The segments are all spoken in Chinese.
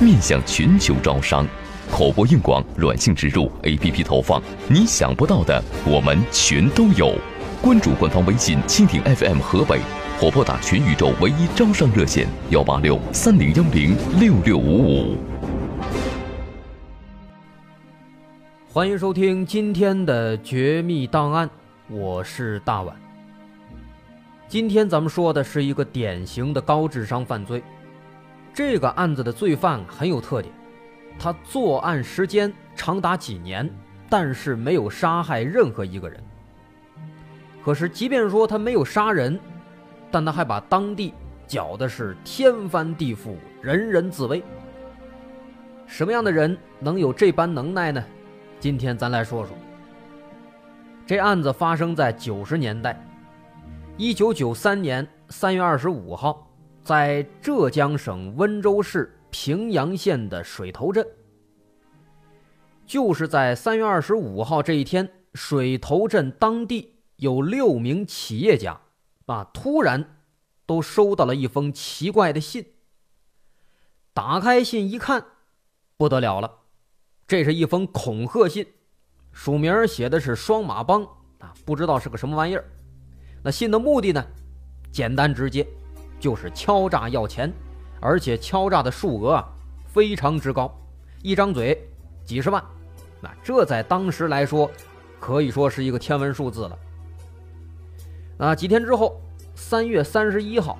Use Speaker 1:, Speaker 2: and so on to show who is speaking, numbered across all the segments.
Speaker 1: 面向全球招商，口播硬广、软性植入、APP 投放，你想不到的我们全都有。关注官方微信蜻蜓 FM 河北，或拨打全宇宙唯一招商热线幺八六三零幺零六六五五。
Speaker 2: 欢迎收听今天的绝密档案，我是大碗。今天咱们说的是一个典型的高智商犯罪。这个案子的罪犯很有特点，他作案时间长达几年，但是没有杀害任何一个人。可是，即便说他没有杀人，但他还把当地搅的是天翻地覆，人人自危。什么样的人能有这般能耐呢？今天咱来说说。这案子发生在九十年代，一九九三年三月二十五号。在浙江省温州市平阳县的水头镇，就是在三月二十五号这一天，水头镇当地有六名企业家，啊，突然都收到了一封奇怪的信。打开信一看，不得了了，这是一封恐吓信，署名写的是“双马帮”，啊，不知道是个什么玩意儿。那信的目的呢，简单直接。就是敲诈要钱，而且敲诈的数额啊非常之高，一张嘴几十万，那这在当时来说可以说是一个天文数字了。那几天之后，三月三十一号，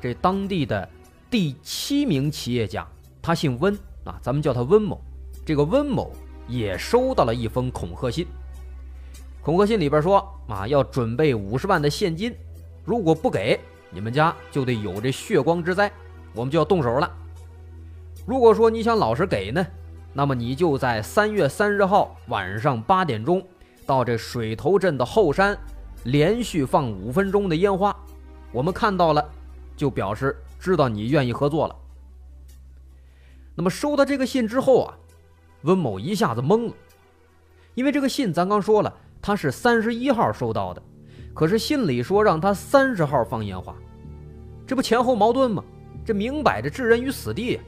Speaker 2: 这当地的第七名企业家，他姓温啊，咱们叫他温某。这个温某也收到了一封恐吓信，恐吓信里边说啊，要准备五十万的现金，如果不给。你们家就得有这血光之灾，我们就要动手了。如果说你想老实给呢，那么你就在三月三十号晚上八点钟到这水头镇的后山，连续放五分钟的烟花，我们看到了，就表示知道你愿意合作了。那么收到这个信之后啊，温某一下子懵了，因为这个信咱刚说了，他是三十一号收到的。可是信里说让他三十号放烟花，这不前后矛盾吗？这明摆着置人于死地呀！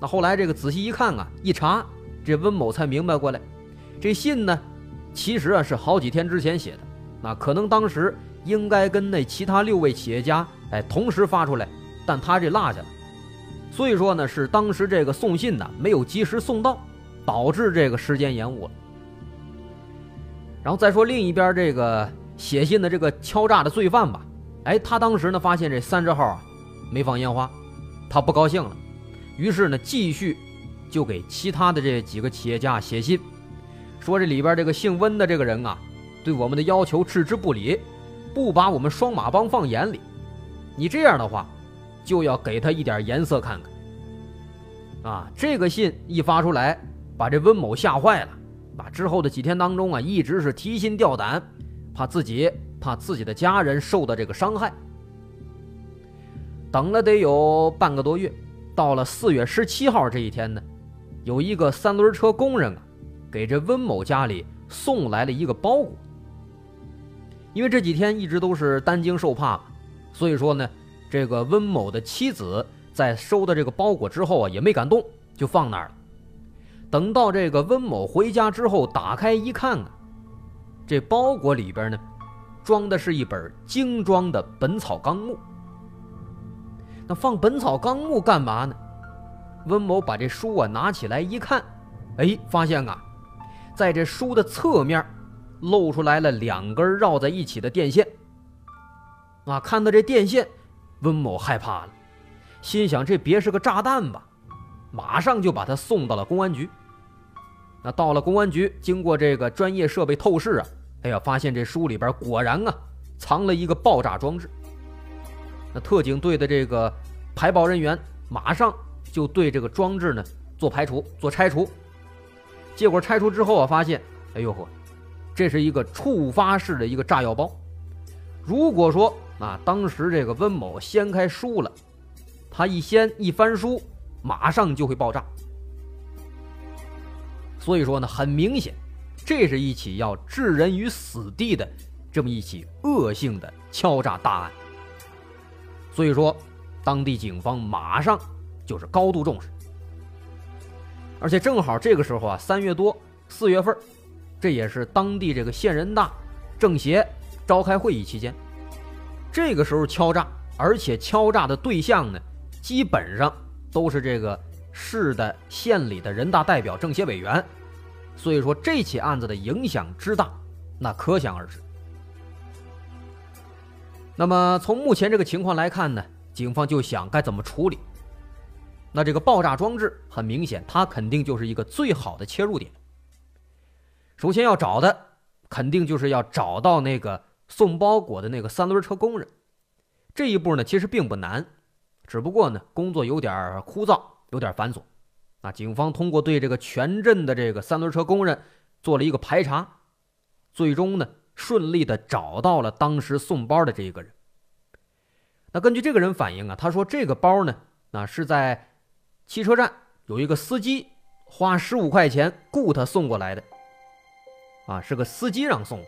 Speaker 2: 那后来这个仔细一看啊，一查，这温某才明白过来，这信呢，其实啊是好几天之前写的，那可能当时应该跟那其他六位企业家哎同时发出来，但他这落下了，所以说呢是当时这个送信的没有及时送到，导致这个时间延误了。然后再说另一边这个。写信的这个敲诈的罪犯吧，哎，他当时呢发现这三十号啊没放烟花，他不高兴了，于是呢继续就给其他的这几个企业家写信，说这里边这个姓温的这个人啊，对我们的要求置之不理，不把我们双马帮放眼里，你这样的话就要给他一点颜色看看。啊，这个信一发出来，把这温某吓坏了，把之后的几天当中啊一直是提心吊胆。怕自己怕自己的家人受到这个伤害，等了得有半个多月，到了四月十七号这一天呢，有一个三轮车工人啊，给这温某家里送来了一个包裹。因为这几天一直都是担惊受怕，所以说呢，这个温某的妻子在收到这个包裹之后啊，也没敢动，就放那儿了。等到这个温某回家之后，打开一看啊。这包裹里边呢，装的是一本精装的《本草纲目》。那放《本草纲目》干嘛呢？温某把这书啊拿起来一看，哎，发现啊，在这书的侧面露出来了两根绕在一起的电线。啊，看到这电线，温某害怕了，心想这别是个炸弹吧？马上就把他送到了公安局。那到了公安局，经过这个专业设备透视啊，哎呀，发现这书里边果然啊藏了一个爆炸装置。那特警队的这个排爆人员马上就对这个装置呢做排除、做拆除。结果拆除之后啊，发现，哎呦呵，这是一个触发式的一个炸药包。如果说啊，当时这个温某掀开书了，他一掀一翻书，马上就会爆炸。所以说呢，很明显，这是一起要置人于死地的这么一起恶性的敲诈大案。所以说，当地警方马上就是高度重视。而且正好这个时候啊，三月多四月份，这也是当地这个县人大、政协召开会议期间。这个时候敲诈，而且敲诈的对象呢，基本上都是这个市的、县里的人大代表、政协委员。所以说这起案子的影响之大，那可想而知。那么从目前这个情况来看呢，警方就想该怎么处理。那这个爆炸装置很明显，它肯定就是一个最好的切入点。首先要找的，肯定就是要找到那个送包裹的那个三轮车工人。这一步呢，其实并不难，只不过呢，工作有点枯燥，有点繁琐。那警方通过对这个全镇的这个三轮车工人做了一个排查，最终呢，顺利的找到了当时送包的这一个人。那根据这个人反映啊，他说这个包呢，那是在。汽车站有一个司机，花十五块钱雇他送过来的，啊，是个司机让送的。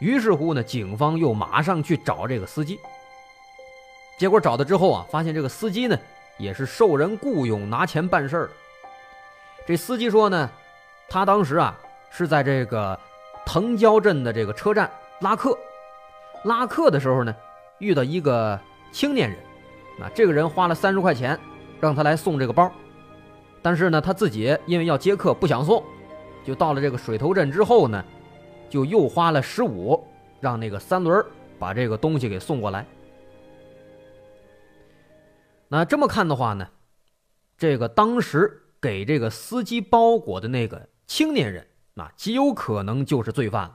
Speaker 2: 于是乎呢，警方又马上去找这个司机。结果找到之后啊，发现这个司机呢也是受人雇佣拿钱办事儿。这司机说呢，他当时啊是在这个藤椒镇的这个车站拉客，拉客的时候呢遇到一个青年人，啊，这个人花了三十块钱。让他来送这个包，但是呢，他自己因为要接客不想送，就到了这个水头镇之后呢，就又花了十五，让那个三轮把这个东西给送过来。那这么看的话呢，这个当时给这个司机包裹的那个青年人，那极有可能就是罪犯。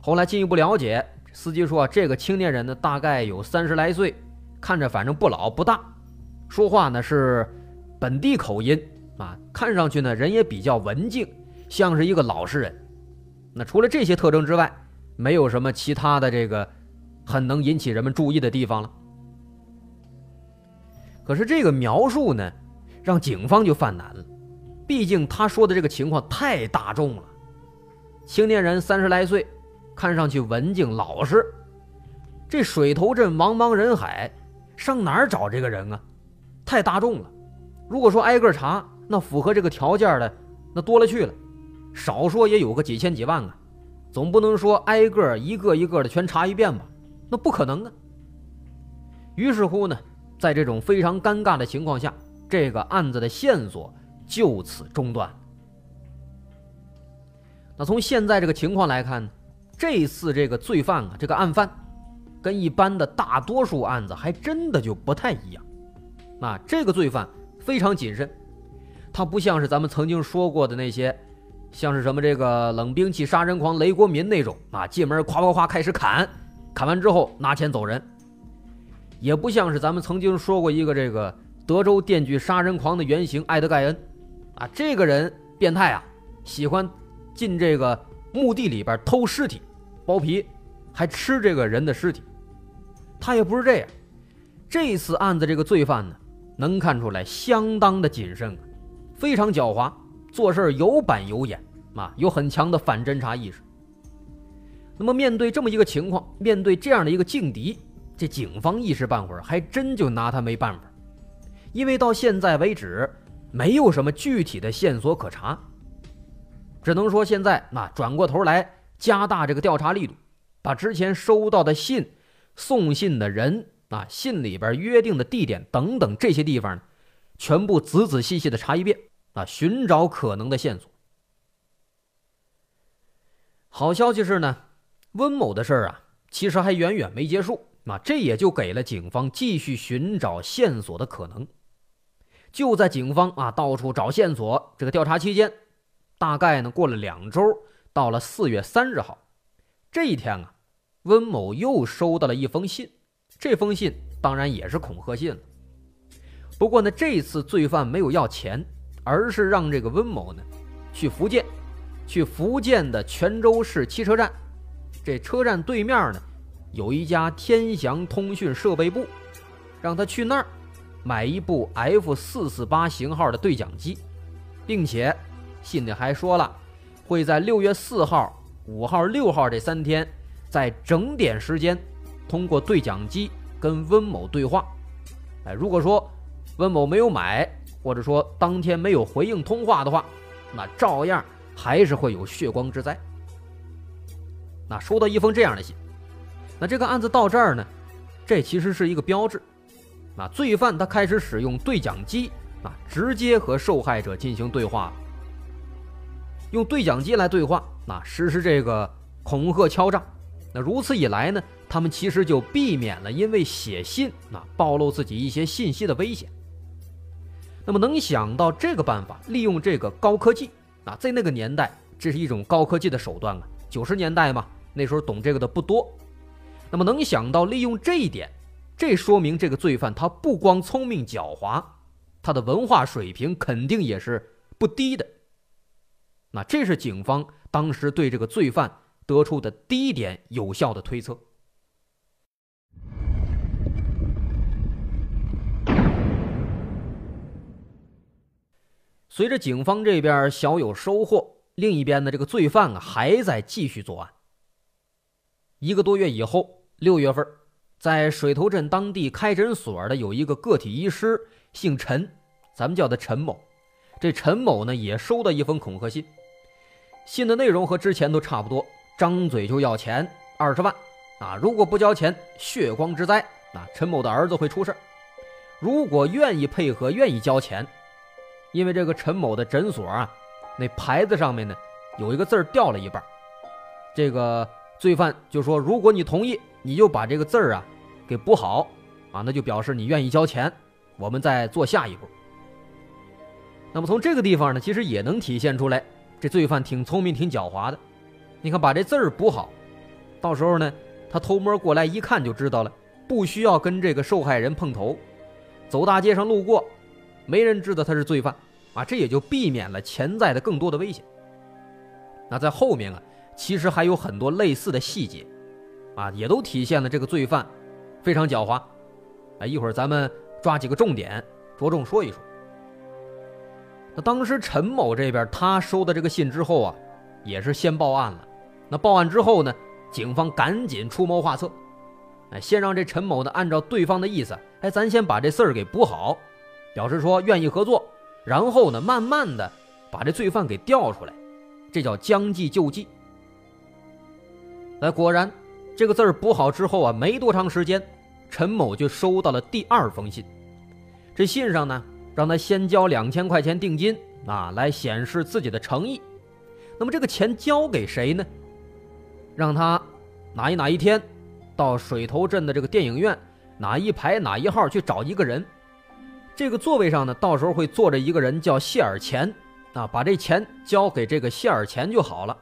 Speaker 2: 后来进一步了解，司机说这个青年人呢，大概有三十来岁，看着反正不老不大。说话呢是本地口音啊，看上去呢人也比较文静，像是一个老实人。那除了这些特征之外，没有什么其他的这个很能引起人们注意的地方了。可是这个描述呢，让警方就犯难了，毕竟他说的这个情况太大众了。青年人三十来岁，看上去文静老实，这水头镇茫茫人海，上哪儿找这个人啊？太大众了，如果说挨个查，那符合这个条件的那多了去了，少说也有个几千几万啊，总不能说挨个一个一个的全查一遍吧？那不可能啊。于是乎呢，在这种非常尴尬的情况下，这个案子的线索就此中断。那从现在这个情况来看，这次这个罪犯啊，这个案犯，跟一般的大多数案子还真的就不太一样。啊，这个罪犯非常谨慎，他不像是咱们曾经说过的那些，像是什么这个冷兵器杀人狂雷国民那种啊，进门咵咵咵开始砍，砍完之后拿钱走人，也不像是咱们曾经说过一个这个德州电锯杀人狂的原型艾德盖恩，啊，这个人变态啊，喜欢进这个墓地里边偷尸体，剥皮，还吃这个人的尸体，他也不是这样，这次案子这个罪犯呢。能看出来相当的谨慎，非常狡猾，做事有板有眼啊，有很强的反侦查意识。那么面对这么一个情况，面对这样的一个劲敌，这警方一时半会儿还真就拿他没办法，因为到现在为止没有什么具体的线索可查，只能说现在那转过头来加大这个调查力度，把之前收到的信、送信的人。啊，信里边约定的地点等等这些地方呢，全部仔仔细细的查一遍啊，寻找可能的线索。好消息是呢，温某的事儿啊，其实还远远没结束那，这也就给了警方继续寻找线索的可能。就在警方啊到处找线索这个调查期间，大概呢过了两周，到了四月三十号这一天啊，温某又收到了一封信。这封信当然也是恐吓信了，不过呢，这次罪犯没有要钱，而是让这个温某呢去福建，去福建的泉州市汽车站。这车站对面呢有一家天祥通讯设备部，让他去那儿买一部 F 四四八型号的对讲机，并且信里还说了，会在六月四号、五号、六号这三天，在整点时间通过对讲机跟温某对话。哎，如果说温某没有买，或者说当天没有回应通话的话，那照样还是会有血光之灾。那收到一封这样的信，那这个案子到这儿呢，这其实是一个标志。那罪犯他开始使用对讲机啊，直接和受害者进行对话，用对讲机来对话，那实施这个恐吓敲诈。那如此一来呢？他们其实就避免了因为写信啊暴露自己一些信息的危险。那么能想到这个办法，利用这个高科技啊，在那个年代，这是一种高科技的手段啊。九十年代嘛，那时候懂这个的不多。那么能想到利用这一点，这说明这个罪犯他不光聪明狡猾，他的文化水平肯定也是不低的。那这是警方当时对这个罪犯得出的第一点有效的推测。随着警方这边小有收获，另一边的这个罪犯啊还在继续作案。一个多月以后，六月份，在水头镇当地开诊所的有一个个体医师，姓陈，咱们叫他陈某。这陈某呢也收到一封恐吓信，信的内容和之前都差不多，张嘴就要钱二十万啊！如果不交钱，血光之灾啊！陈某的儿子会出事如果愿意配合，愿意交钱。因为这个陈某的诊所啊，那牌子上面呢有一个字掉了一半，这个罪犯就说：“如果你同意，你就把这个字儿啊给补好啊，那就表示你愿意交钱，我们再做下一步。”那么从这个地方呢，其实也能体现出来，这罪犯挺聪明、挺狡猾的。你看，把这字儿补好，到时候呢，他偷摸过来一看就知道了，不需要跟这个受害人碰头，走大街上路过。没人知道他是罪犯，啊，这也就避免了潜在的更多的危险。那在后面啊，其实还有很多类似的细节，啊，也都体现了这个罪犯非常狡猾。啊，一会儿咱们抓几个重点，着重说一说。那当时陈某这边他收到这个信之后啊，也是先报案了。那报案之后呢，警方赶紧出谋划策，哎，先让这陈某呢按照对方的意思，哎，咱先把这事儿给补好。表示说愿意合作，然后呢，慢慢的把这罪犯给调出来，这叫将计就计。哎果然，这个字儿补好之后啊，没多长时间，陈某就收到了第二封信。这信上呢，让他先交两千块钱定金啊，来显示自己的诚意。那么这个钱交给谁呢？让他哪一哪一天，到水头镇的这个电影院哪一排哪一号去找一个人。这个座位上呢，到时候会坐着一个人，叫谢尔钱，啊，把这钱交给这个谢尔钱就好了。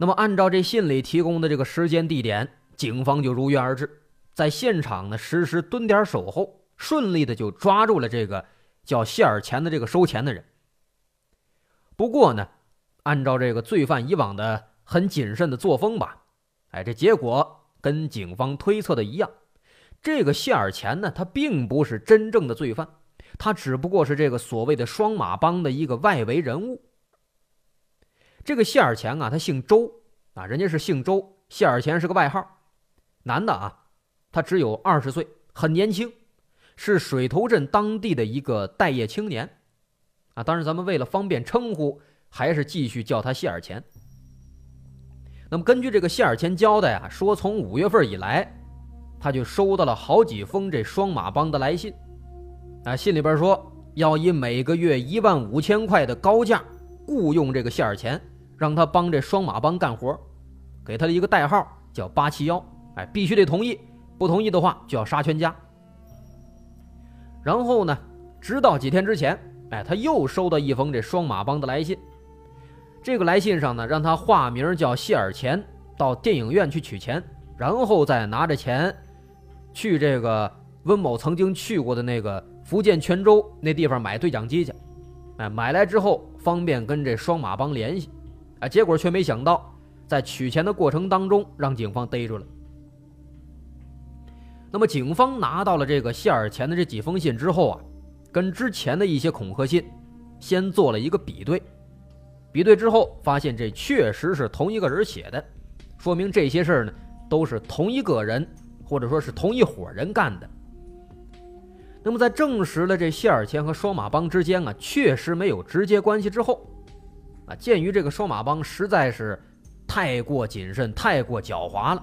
Speaker 2: 那么，按照这信里提供的这个时间地点，警方就如约而至，在现场呢实施蹲点守候，顺利的就抓住了这个叫谢尔钱的这个收钱的人。不过呢，按照这个罪犯以往的很谨慎的作风吧，哎，这结果跟警方推测的一样。这个谢尔钱呢，他并不是真正的罪犯，他只不过是这个所谓的双马帮的一个外围人物。这个谢尔钱啊，他姓周啊，人家是姓周，谢尔钱是个外号，男的啊，他只有二十岁，很年轻，是水头镇当地的一个待业青年啊。当然，咱们为了方便称呼，还是继续叫他谢尔钱。那么，根据这个谢尔钱交代啊，说从五月份以来。他就收到了好几封这双马帮的来信，啊，信里边说要以每个月一万五千块的高价雇佣这个谢尔钱，让他帮这双马帮干活，给他的一个代号叫八七幺，哎，必须得同意，不同意的话就要杀全家。然后呢，直到几天之前，哎，他又收到一封这双马帮的来信，这个来信上呢，让他化名叫谢尔钱，到电影院去取钱，然后再拿着钱。去这个温某曾经去过的那个福建泉州那地方买对讲机去，哎，买来之后方便跟这双马帮联系，啊，结果却没想到在取钱的过程当中让警方逮住了。那么警方拿到了这个谢尔钱的这几封信之后啊，跟之前的一些恐吓信先做了一个比对，比对之后发现这确实是同一个人写的，说明这些事儿呢都是同一个人或者说是同一伙人干的。那么在证实了这谢尔钱和双马帮之间啊确实没有直接关系之后，啊，鉴于这个双马帮实在是太过谨慎、太过狡猾了，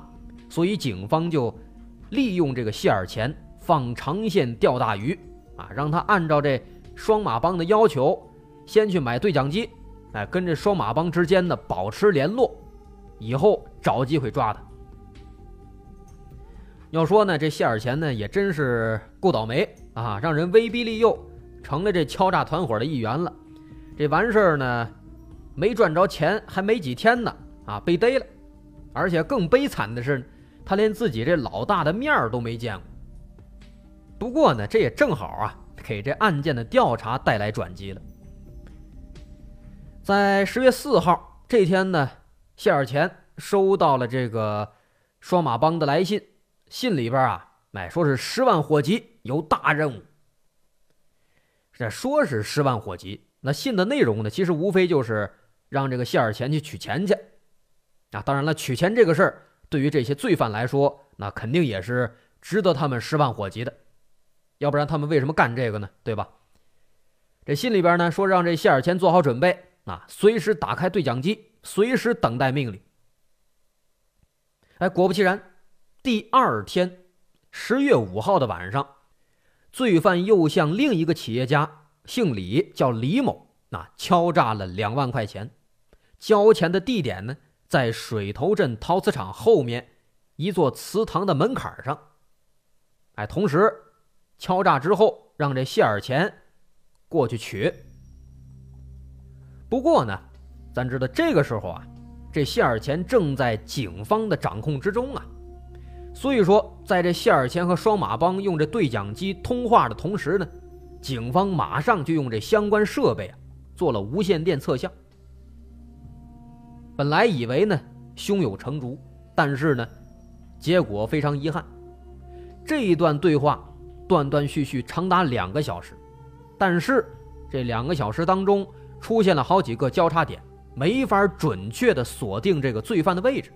Speaker 2: 所以警方就。利用这个谢尔钱放长线钓大鱼，啊，让他按照这双马帮的要求，先去买对讲机，哎，跟这双马帮之间呢保持联络，以后找机会抓他。要说呢，这谢尔钱呢也真是够倒霉啊，让人威逼利诱，成了这敲诈团伙的一员了。这完事儿呢，没赚着钱，还没几天呢，啊，被逮了，而且更悲惨的是。他连自己这老大的面儿都没见过。不过呢，这也正好啊，给这案件的调查带来转机了。在十月四号这天呢，谢尔钱收到了这个双马帮的来信，信里边啊，哎，说是十万火急，有大任务。这说是十万火急，那信的内容呢，其实无非就是让这个谢尔钱去取钱去。啊，当然了，取钱这个事儿。对于这些罪犯来说，那肯定也是值得他们十万火急的，要不然他们为什么干这个呢？对吧？这信里边呢说让这谢尔钱做好准备啊，随时打开对讲机，随时等待命令。哎，果不其然，第二天十月五号的晚上，罪犯又向另一个企业家，姓李，叫李某，那敲诈了两万块钱，交钱的地点呢？在水头镇陶瓷厂后面一座祠堂的门槛上，哎，同时敲诈之后，让这谢尔钱过去取。不过呢，咱知道这个时候啊，这谢尔钱正在警方的掌控之中啊，所以说，在这谢尔钱和双马帮用这对讲机通话的同时呢，警方马上就用这相关设备啊做了无线电测向。本来以为呢胸有成竹，但是呢，结果非常遗憾。这一段对话断断续续长达两个小时，但是这两个小时当中出现了好几个交叉点，没法准确的锁定这个罪犯的位置。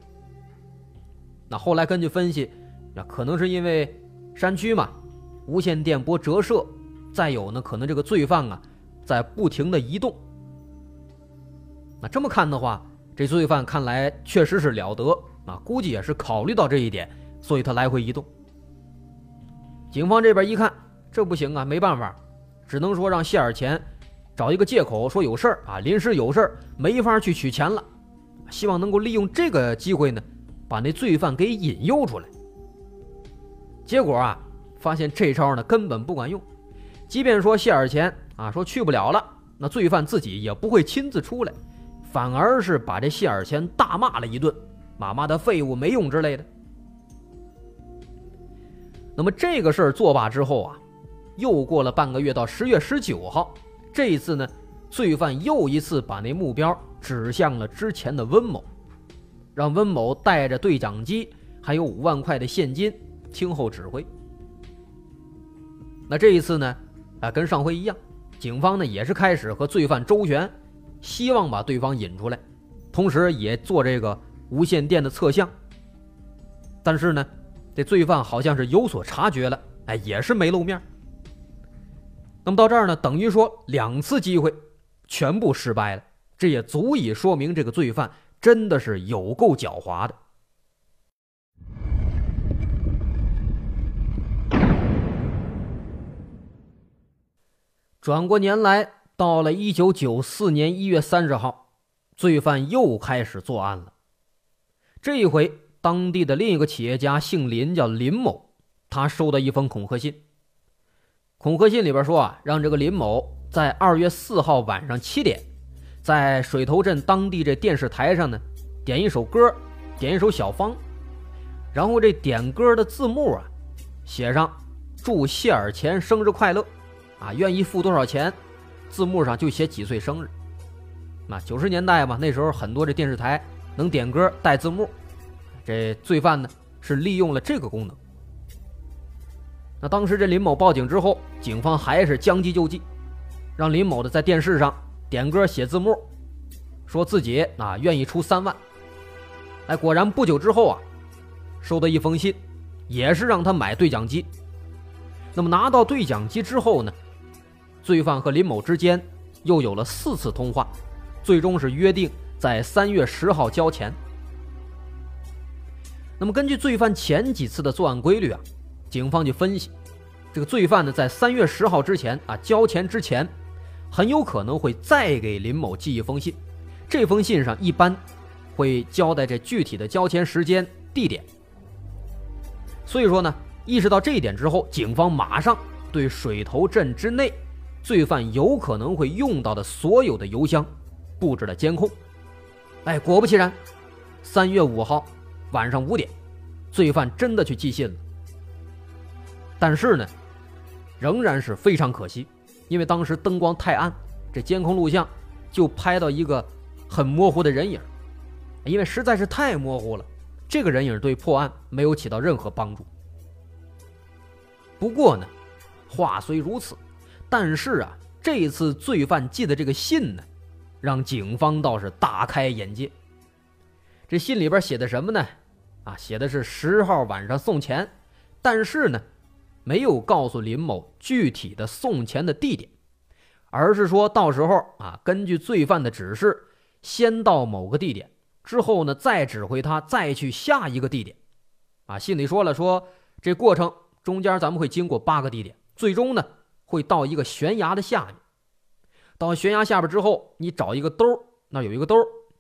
Speaker 2: 那后来根据分析，那可能是因为山区嘛，无线电波折射，再有呢，可能这个罪犯啊在不停的移动。那这么看的话。这罪犯看来确实是了得啊，估计也是考虑到这一点，所以他来回移动。警方这边一看，这不行啊，没办法，只能说让谢尔钱找一个借口说有事儿啊，临时有事儿没法去取钱了，希望能够利用这个机会呢，把那罪犯给引诱出来。结果啊，发现这招呢根本不管用，即便说谢尔钱啊说去不了了，那罪犯自己也不会亲自出来。反而是把这谢尔谦大骂了一顿，妈妈的废物没用之类的。那么这个事儿作罢之后啊，又过了半个月，到十月十九号，这一次呢，罪犯又一次把那目标指向了之前的温某，让温某带着对讲机还有五万块的现金听候指挥。那这一次呢，啊，跟上回一样，警方呢也是开始和罪犯周旋。希望把对方引出来，同时也做这个无线电的测向。但是呢，这罪犯好像是有所察觉了，哎，也是没露面。那么到这儿呢，等于说两次机会全部失败了，这也足以说明这个罪犯真的是有够狡猾的。转过年来。到了一九九四年一月三十号，罪犯又开始作案了。这一回，当地的另一个企业家姓林，叫林某，他收到一封恐吓信。恐吓信里边说啊，让这个林某在二月四号晚上七点，在水头镇当地这电视台上呢，点一首歌，点一首小芳，然后这点歌的字幕啊，写上祝谢尔钱生日快乐，啊，愿意付多少钱，字幕上就写几岁生日。那九十年代嘛，那时候很多这电视台能点歌带字幕，这罪犯呢是利用了这个功能。那当时这林某报警之后，警方还是将计就计，让林某的在电视上点歌写字幕，说自己啊愿意出三万。哎，果然不久之后啊，收到一封信，也是让他买对讲机。那么拿到对讲机之后呢，罪犯和林某之间又有了四次通话，最终是约定在三月十号交钱。那么根据罪犯前几次的作案规律啊。警方就分析，这个罪犯呢，在三月十号之前啊，交钱之前，很有可能会再给林某寄一封信。这封信上一般会交代这具体的交钱时间、地点。所以说呢，意识到这一点之后，警方马上对水头镇之内罪犯有可能会用到的所有的邮箱布置了监控。哎，果不其然，三月五号晚上五点，罪犯真的去寄信了。但是呢，仍然是非常可惜，因为当时灯光太暗，这监控录像就拍到一个很模糊的人影，因为实在是太模糊了，这个人影对破案没有起到任何帮助。不过呢，话虽如此，但是啊，这次罪犯寄的这个信呢，让警方倒是大开眼界。这信里边写的什么呢？啊，写的是十号晚上送钱，但是呢。没有告诉林某具体的送钱的地点，而是说到时候啊，根据罪犯的指示，先到某个地点，之后呢，再指挥他再去下一个地点。啊，信里说了，说这过程中间咱们会经过八个地点，最终呢会到一个悬崖的下面。到悬崖下边之后，你找一个兜那有一个兜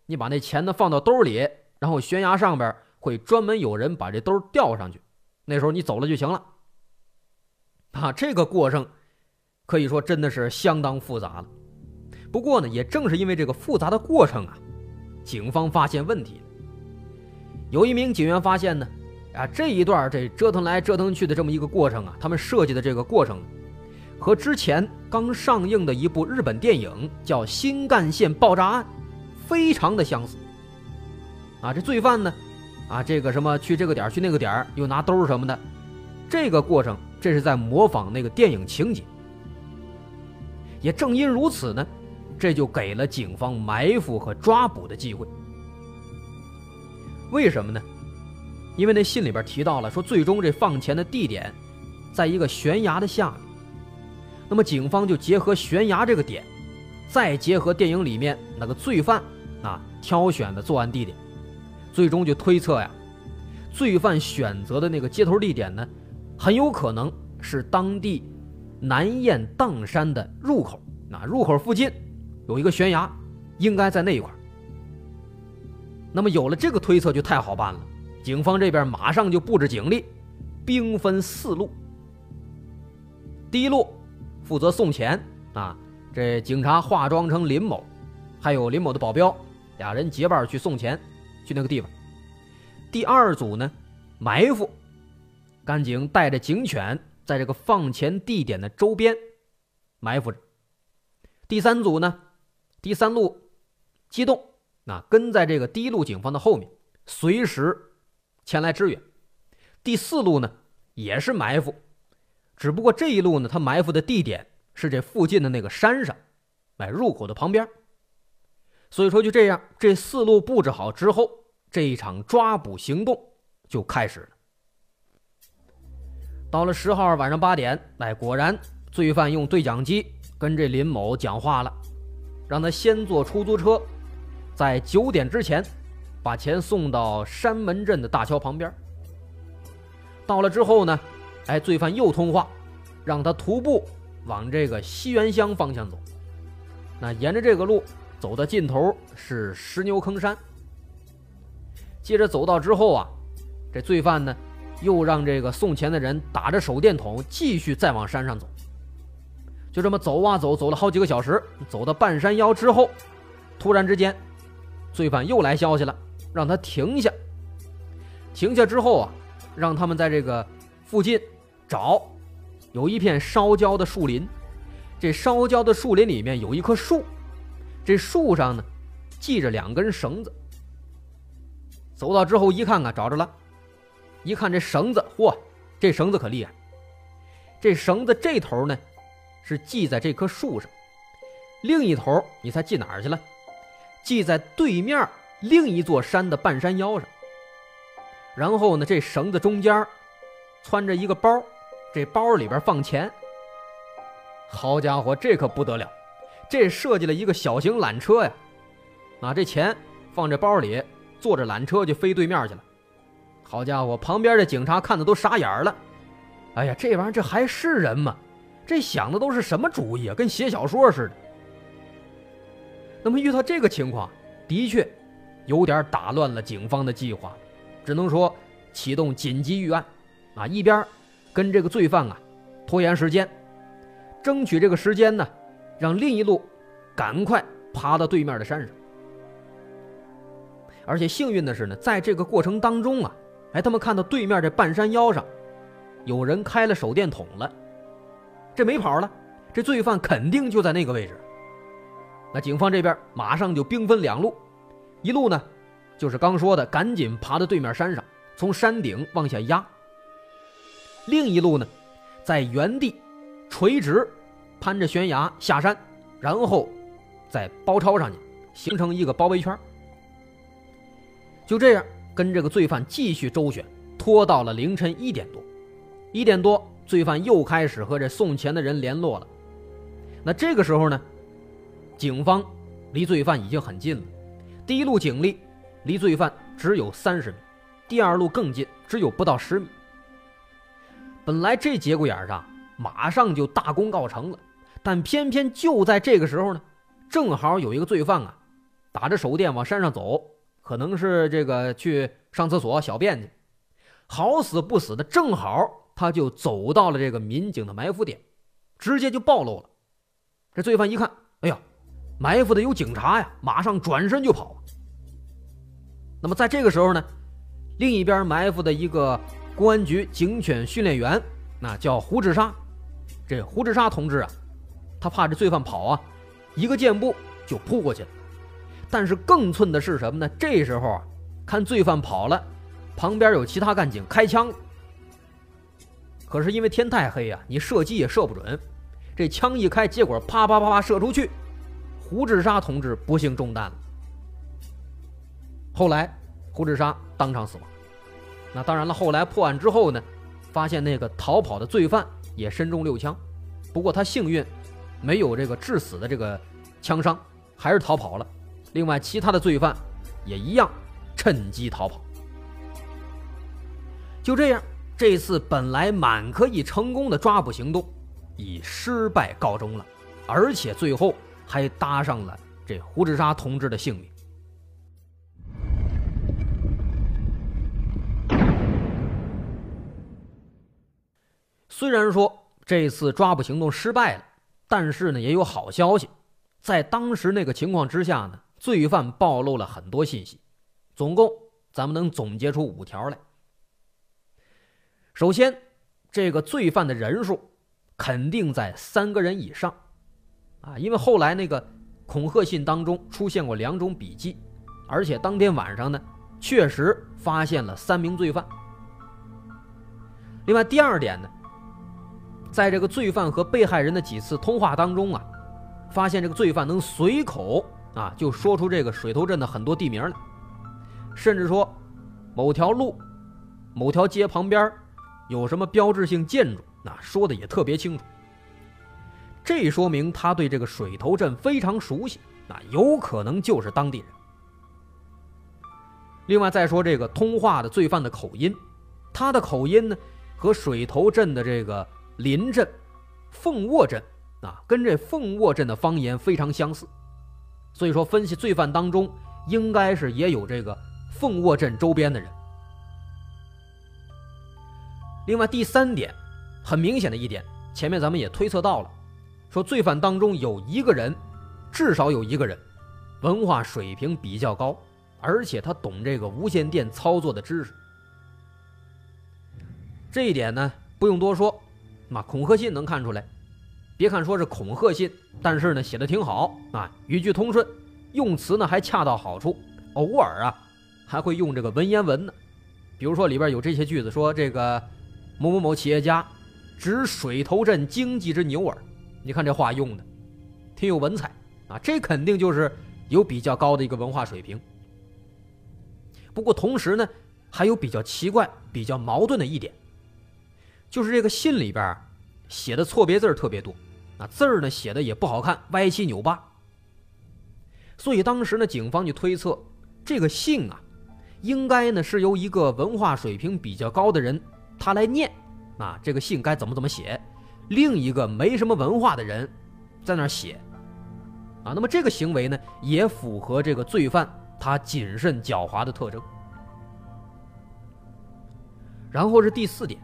Speaker 2: 你把那钱呢放到兜里，然后悬崖上边会专门有人把这兜吊上去，那时候你走了就行了。啊，这个过程可以说真的是相当复杂了。不过呢，也正是因为这个复杂的过程啊，警方发现问题。有一名警员发现呢，啊，这一段这折腾来折腾去的这么一个过程啊，他们设计的这个过程，和之前刚上映的一部日本电影叫《新干线爆炸案》，非常的相似。啊，这罪犯呢，啊，这个什么去这个点去那个点又拿兜什么的，这个过程。这是在模仿那个电影情节，也正因如此呢，这就给了警方埋伏和抓捕的机会。为什么呢？因为那信里边提到了，说最终这放钱的地点，在一个悬崖的下面。那么警方就结合悬崖这个点，再结合电影里面那个罪犯啊挑选的作案地点，最终就推测呀，罪犯选择的那个接头地点呢。很有可能是当地南雁荡山的入口，那入口附近有一个悬崖，应该在那一块。那么有了这个推测就太好办了，警方这边马上就布置警力，兵分四路。第一路负责送钱啊，这警察化妆成林某，还有林某的保镖，俩人结伴去送钱，去那个地方。第二组呢，埋伏。干警带着警犬在这个放钱地点的周边埋伏着。第三组呢，第三路机动，那跟在这个第一路警方的后面，随时前来支援。第四路呢，也是埋伏，只不过这一路呢，他埋伏的地点是这附近的那个山上，哎，入口的旁边。所以说就这样，这四路布置好之后，这一场抓捕行动就开始了。到了十号晚上八点，哎，果然罪犯用对讲机跟这林某讲话了，让他先坐出租车，在九点之前把钱送到山门镇的大桥旁边。到了之后呢，哎，罪犯又通话，让他徒步往这个西园乡方向走。那沿着这个路走到尽头是石牛坑山。接着走到之后啊，这罪犯呢。又让这个送钱的人打着手电筒继续再往山上走，就这么走啊走，走了好几个小时，走到半山腰之后，突然之间，罪犯又来消息了，让他停下。停下之后啊，让他们在这个附近找有一片烧焦的树林，这烧焦的树林里面有一棵树，这树上呢系着两根绳子。走到之后一看啊，找着了，一看这绳子，嚯，这绳子可厉害！这绳子这头呢是系在这棵树上，另一头你猜系哪儿去了？系在对面另一座山的半山腰上。然后呢，这绳子中间穿着一个包，这包里边放钱。好家伙，这可不得了！这设计了一个小型缆车呀，啊，这钱放这包里，坐着缆车就飞对面去了。好家伙，旁边的警察看的都傻眼了。哎呀，这玩意儿这还是人吗？这想的都是什么主意啊？跟写小说似的。那么遇到这个情况，的确有点打乱了警方的计划，只能说启动紧急预案，啊，一边跟这个罪犯啊拖延时间，争取这个时间呢，让另一路赶快爬到对面的山上。而且幸运的是呢，在这个过程当中啊，哎，他们看到对面这半山腰上有人开了手电筒了，这没跑了，这罪犯肯定就在那个位置。那警方这边马上就兵分两路，一路呢，就是刚说的，赶紧爬到对面山上，从山顶往下压；另一路呢，在原地垂直攀着悬崖下山，然后再包抄上去，形成一个包围圈。就这样，跟这个罪犯继续周旋，拖到了凌晨一点多。一点多，罪犯又开始和这送钱的人联络了。那这个时候呢？警方离罪犯已经很近了，第一路警力离罪犯只有三十米，第二路更近，只有不到十米。本来这节骨眼上马上就大功告成了，但偏偏就在这个时候呢，正好有一个罪犯啊，打着手电往山上走，可能是这个去上厕所小便去，好死不死的，正好他就走到了这个民警的埋伏点，直接就暴露了。这罪犯一看，哎呀！埋伏的有警察呀，马上转身就跑。那么在这个时候呢，另一边埋伏的一个公安局警犬训练员，那叫胡志沙。这胡志沙同志啊，他怕这罪犯跑啊，一个箭步就扑过去了。但是更寸的是什么呢？这时候啊，看罪犯跑了，旁边有其他干警开枪。可是因为天太黑呀，你射击也射不准。这枪一开，结果啪啪啪啪射出去。胡志沙同志不幸中弹了，后来胡志沙当场死亡。那当然了，后来破案之后呢，发现那个逃跑的罪犯也身中六枪，不过他幸运没有这个致死的这个枪伤，还是逃跑了。另外，其他的罪犯也一样趁机逃跑。就这样，这次本来满可以成功的抓捕行动以失败告终了，而且最后。还搭上了这胡志沙同志的性命。虽然说这次抓捕行动失败了，但是呢，也有好消息。在当时那个情况之下呢，罪犯暴露了很多信息，总共咱们能总结出五条来。首先，这个罪犯的人数肯定在三个人以上。啊，因为后来那个恐吓信当中出现过两种笔记，而且当天晚上呢，确实发现了三名罪犯。另外，第二点呢，在这个罪犯和被害人的几次通话当中啊，发现这个罪犯能随口啊就说出这个水头镇的很多地名来，甚至说某条路、某条街旁边有什么标志性建筑，那说的也特别清楚。这说明他对这个水头镇非常熟悉，那有可能就是当地人。另外再说这个通话的罪犯的口音，他的口音呢和水头镇的这个临镇凤卧镇啊，跟这凤卧镇的方言非常相似，所以说分析罪犯当中应该是也有这个凤卧镇周边的人。另外第三点，很明显的一点，前面咱们也推测到了。说罪犯当中有一个人，至少有一个人，文化水平比较高，而且他懂这个无线电操作的知识。这一点呢，不用多说，那恐吓信能看出来。别看说是恐吓信，但是呢写的挺好啊，语句通顺，用词呢还恰到好处。偶尔啊还会用这个文言文呢，比如说里边有这些句子，说这个某某某企业家指水头镇经济之牛耳。你看这话用的挺有文采啊，这肯定就是有比较高的一个文化水平。不过同时呢，还有比较奇怪、比较矛盾的一点，就是这个信里边写的错别字特别多。啊字儿呢写的也不好看，歪七扭八。所以当时呢，警方就推测，这个信啊，应该呢是由一个文化水平比较高的人他来念，啊，这个信该怎么怎么写，另一个没什么文化的人在那写，啊，那么这个行为呢，也符合这个罪犯他谨慎狡猾的特征。然后是第四点，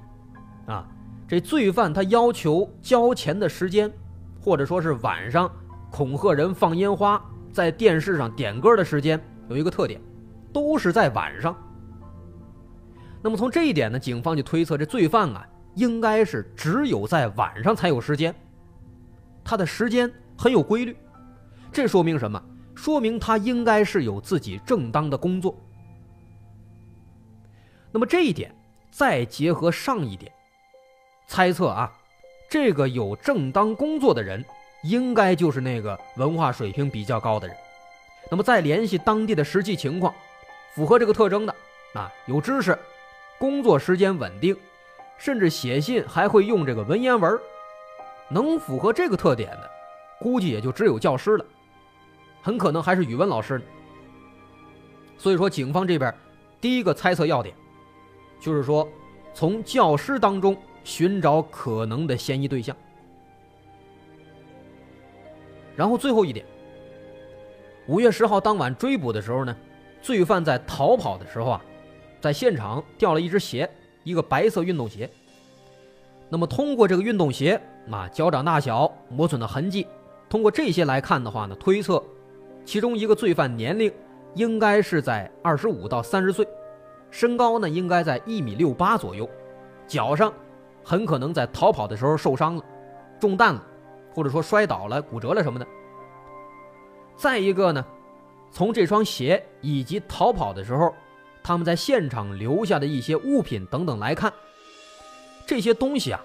Speaker 2: 啊，这罪犯他要求交钱的时间。或者说是晚上恐吓人放烟花，在电视上点歌的时间有一个特点，都是在晚上。那么从这一点呢，警方就推测这罪犯啊，应该是只有在晚上才有时间。他的时间很有规律，这说明什么？说明他应该是有自己正当的工作。那么这一点再结合上一点，猜测啊。这个有正当工作的人，应该就是那个文化水平比较高的人。那么再联系当地的实际情况，符合这个特征的啊，有知识，工作时间稳定，甚至写信还会用这个文言文，能符合这个特点的，估计也就只有教师了，很可能还是语文老师呢。所以说，警方这边第一个猜测要点，就是说从教师当中。寻找可能的嫌疑对象，然后最后一点，五月十号当晚追捕的时候呢，罪犯在逃跑的时候啊，在现场掉了一只鞋，一个白色运动鞋。那么通过这个运动鞋啊脚掌大小磨损的痕迹，通过这些来看的话呢，推测其中一个罪犯年龄应该是在二十五到三十岁，身高呢应该在一米六八左右，脚上。很可能在逃跑的时候受伤了，中弹了，或者说摔倒了、骨折了什么的。再一个呢，从这双鞋以及逃跑的时候他们在现场留下的一些物品等等来看，这些东西啊，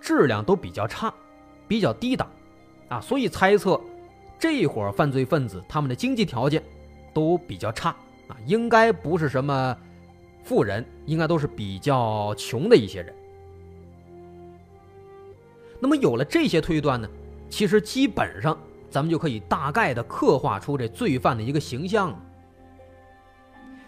Speaker 2: 质量都比较差，比较低档，啊，所以猜测这伙犯罪分子他们的经济条件都比较差啊，应该不是什么富人，应该都是比较穷的一些人。那么有了这些推断呢，其实基本上咱们就可以大概的刻画出这罪犯的一个形象。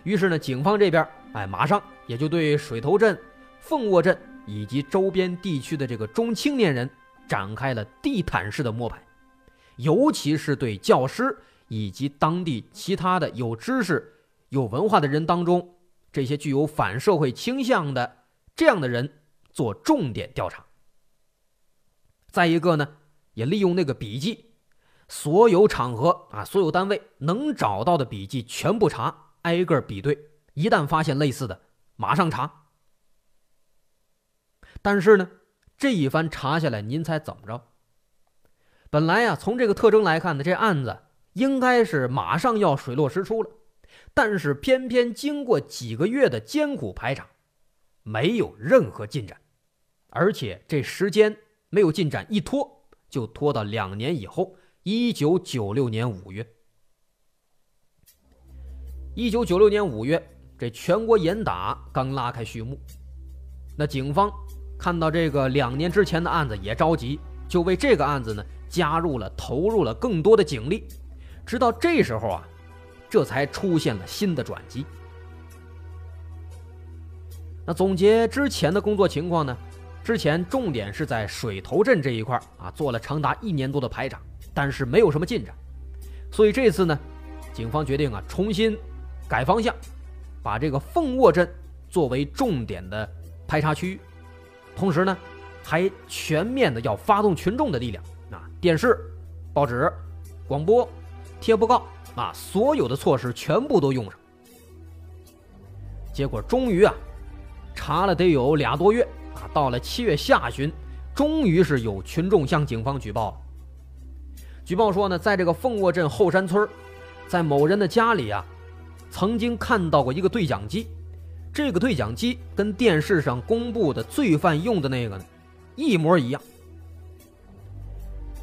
Speaker 2: 于是呢，警方这边哎，马上也就对水头镇、凤卧镇以及周边地区的这个中青年人展开了地毯式的摸排，尤其是对教师以及当地其他的有知识、有文化的人当中，这些具有反社会倾向的这样的人做重点调查。再一个呢，也利用那个笔记，所有场合啊，所有单位能找到的笔记全部查，挨个比对，一旦发现类似的，马上查。但是呢，这一番查下来，您猜怎么着？本来呀，从这个特征来看呢，这案子应该是马上要水落石出了，但是偏偏经过几个月的艰苦排查，没有任何进展，而且这时间。没有进展，一拖就拖到两年以后，一九九六年五月。一九九六年五月，这全国严打刚拉开序幕，那警方看到这个两年之前的案子也着急，就为这个案子呢加入了投入了更多的警力，直到这时候啊，这才出现了新的转机。那总结之前的工作情况呢？之前重点是在水头镇这一块啊，做了长达一年多的排查，但是没有什么进展，所以这次呢，警方决定啊重新改方向，把这个凤卧镇作为重点的排查区域，同时呢，还全面的要发动群众的力量啊，电视、报纸、广播、贴布告啊，所有的措施全部都用上。结果终于啊，查了得有俩多月。到了七月下旬，终于是有群众向警方举报了。举报说呢，在这个凤卧镇后山村，在某人的家里啊，曾经看到过一个对讲机。这个对讲机跟电视上公布的罪犯用的那个呢，一模一样。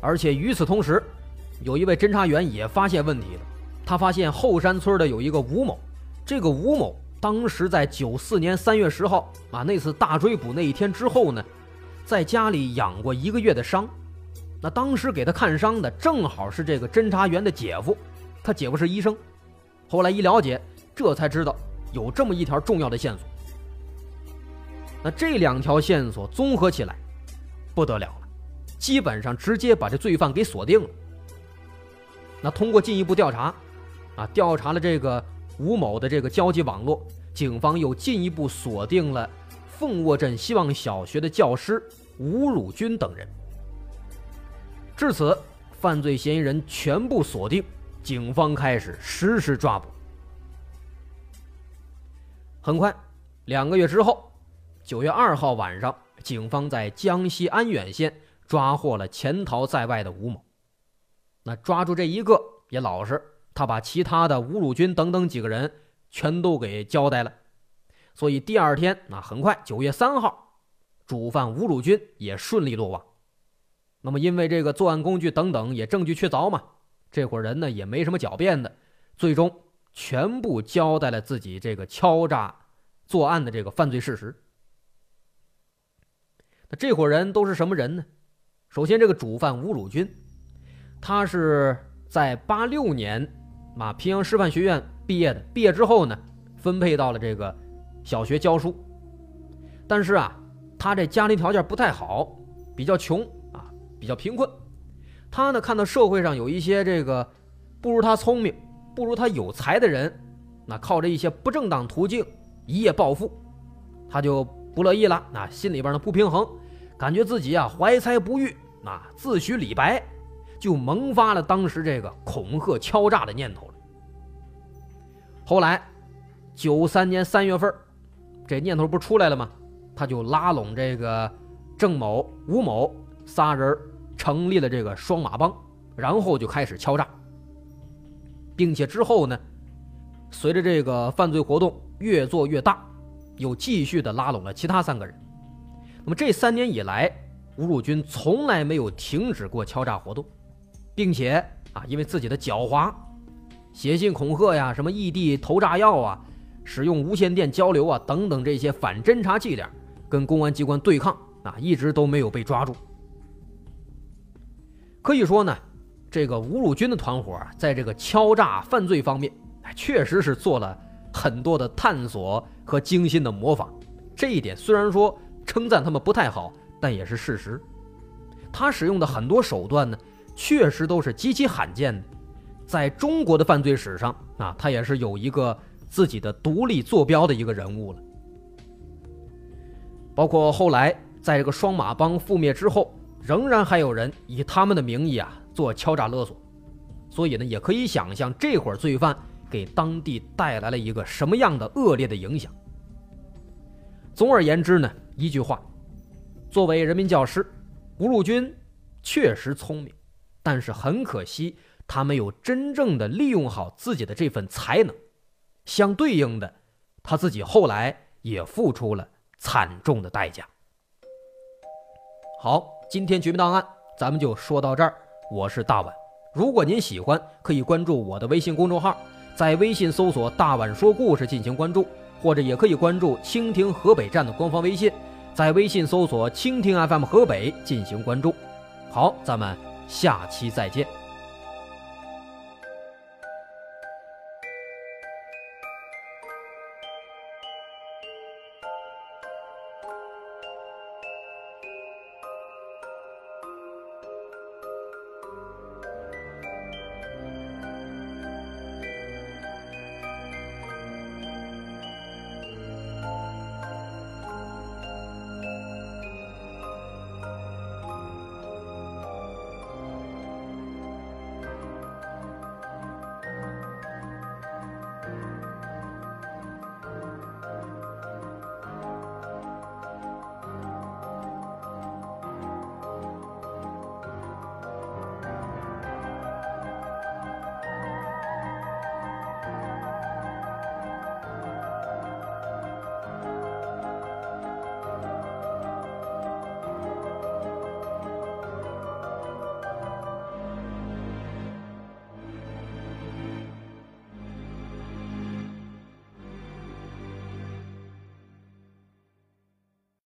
Speaker 2: 而且与此同时，有一位侦查员也发现问题了。他发现后山村的有一个吴某，这个吴某当时在九四年三月十号啊那次大追捕那一天之后呢，在家里养过一个月的伤。那当时给他看伤的正好是这个侦查员的姐夫，他姐夫是医生。后来一了解，这才知道。有这么一条重要的线索，那这两条线索综合起来，不得了了，基本上直接把这罪犯给锁定了。那通过进一步调查，啊，调查了这个吴某的这个交际网络，警方又进一步锁定了凤卧镇希望小学的教师吴汝军等人。至此，犯罪嫌疑人全部锁定，警方开始实施抓捕。很快，两个月之后，九月二号晚上，警方在江西安远县抓获了潜逃在外的吴某。那抓住这一个也老实，他把其他的吴汝军等等几个人全都给交代了。所以第二天，那很快，九月三号，主犯吴汝军也顺利落网。那么，因为这个作案工具等等也证据确凿嘛，这伙人呢也没什么狡辩的，最终。全部交代了自己这个敲诈作案的这个犯罪事实。那这伙人都是什么人呢？首先，这个主犯吴汝军，他是在八六年啊平阳师范学院毕业的。毕业之后呢，分配到了这个小学教书。但是啊，他这家庭条件不太好，比较穷啊，比较贫困。他呢，看到社会上有一些这个不如他聪明。不如他有才的人，那靠着一些不正当途径一夜暴富，他就不乐意了。那心里边呢不平衡，感觉自己啊怀才不遇，那自诩李白，就萌发了当时这个恐吓敲诈的念头了。后来，九三年三月份，这念头不出来了吗？他就拉拢这个郑某、吴某仨人，成立了这个双马帮，然后就开始敲诈。并且之后呢，随着这个犯罪活动越做越大，又继续的拉拢了其他三个人。那么这三年以来，吴汝军从来没有停止过敲诈活动，并且啊，因为自己的狡猾，写信恐吓呀，什么异地投炸药啊，使用无线电交流啊等等这些反侦查伎俩，跟公安机关对抗啊，一直都没有被抓住。可以说呢。这个吴汝军的团伙在这个敲诈犯罪方面，确实是做了很多的探索和精心的模仿。这一点虽然说称赞他们不太好，但也是事实。他使用的很多手段呢，确实都是极其罕见的，在中国的犯罪史上啊，他也是有一个自己的独立坐标的一个人物了。包括后来在这个双马帮覆灭之后，仍然还有人以他们的名义啊。做敲诈勒索，所以呢，也可以想象这伙罪犯给当地带来了一个什么样的恶劣的影响。总而言之呢，一句话，作为人民教师，吴汝军确实聪明，但是很可惜，他没有真正的利用好自己的这份才能。相对应的，他自己后来也付出了惨重的代价。好，今天绝密档案咱们就说到这儿。我是大碗，如果您喜欢，可以关注我的微信公众号，在微信搜索“大碗说故事”进行关注，或者也可以关注蜻蜓河北站的官方微信，在微信搜索“蜻蜓 FM 河北”进行关注。好，咱们下期再见。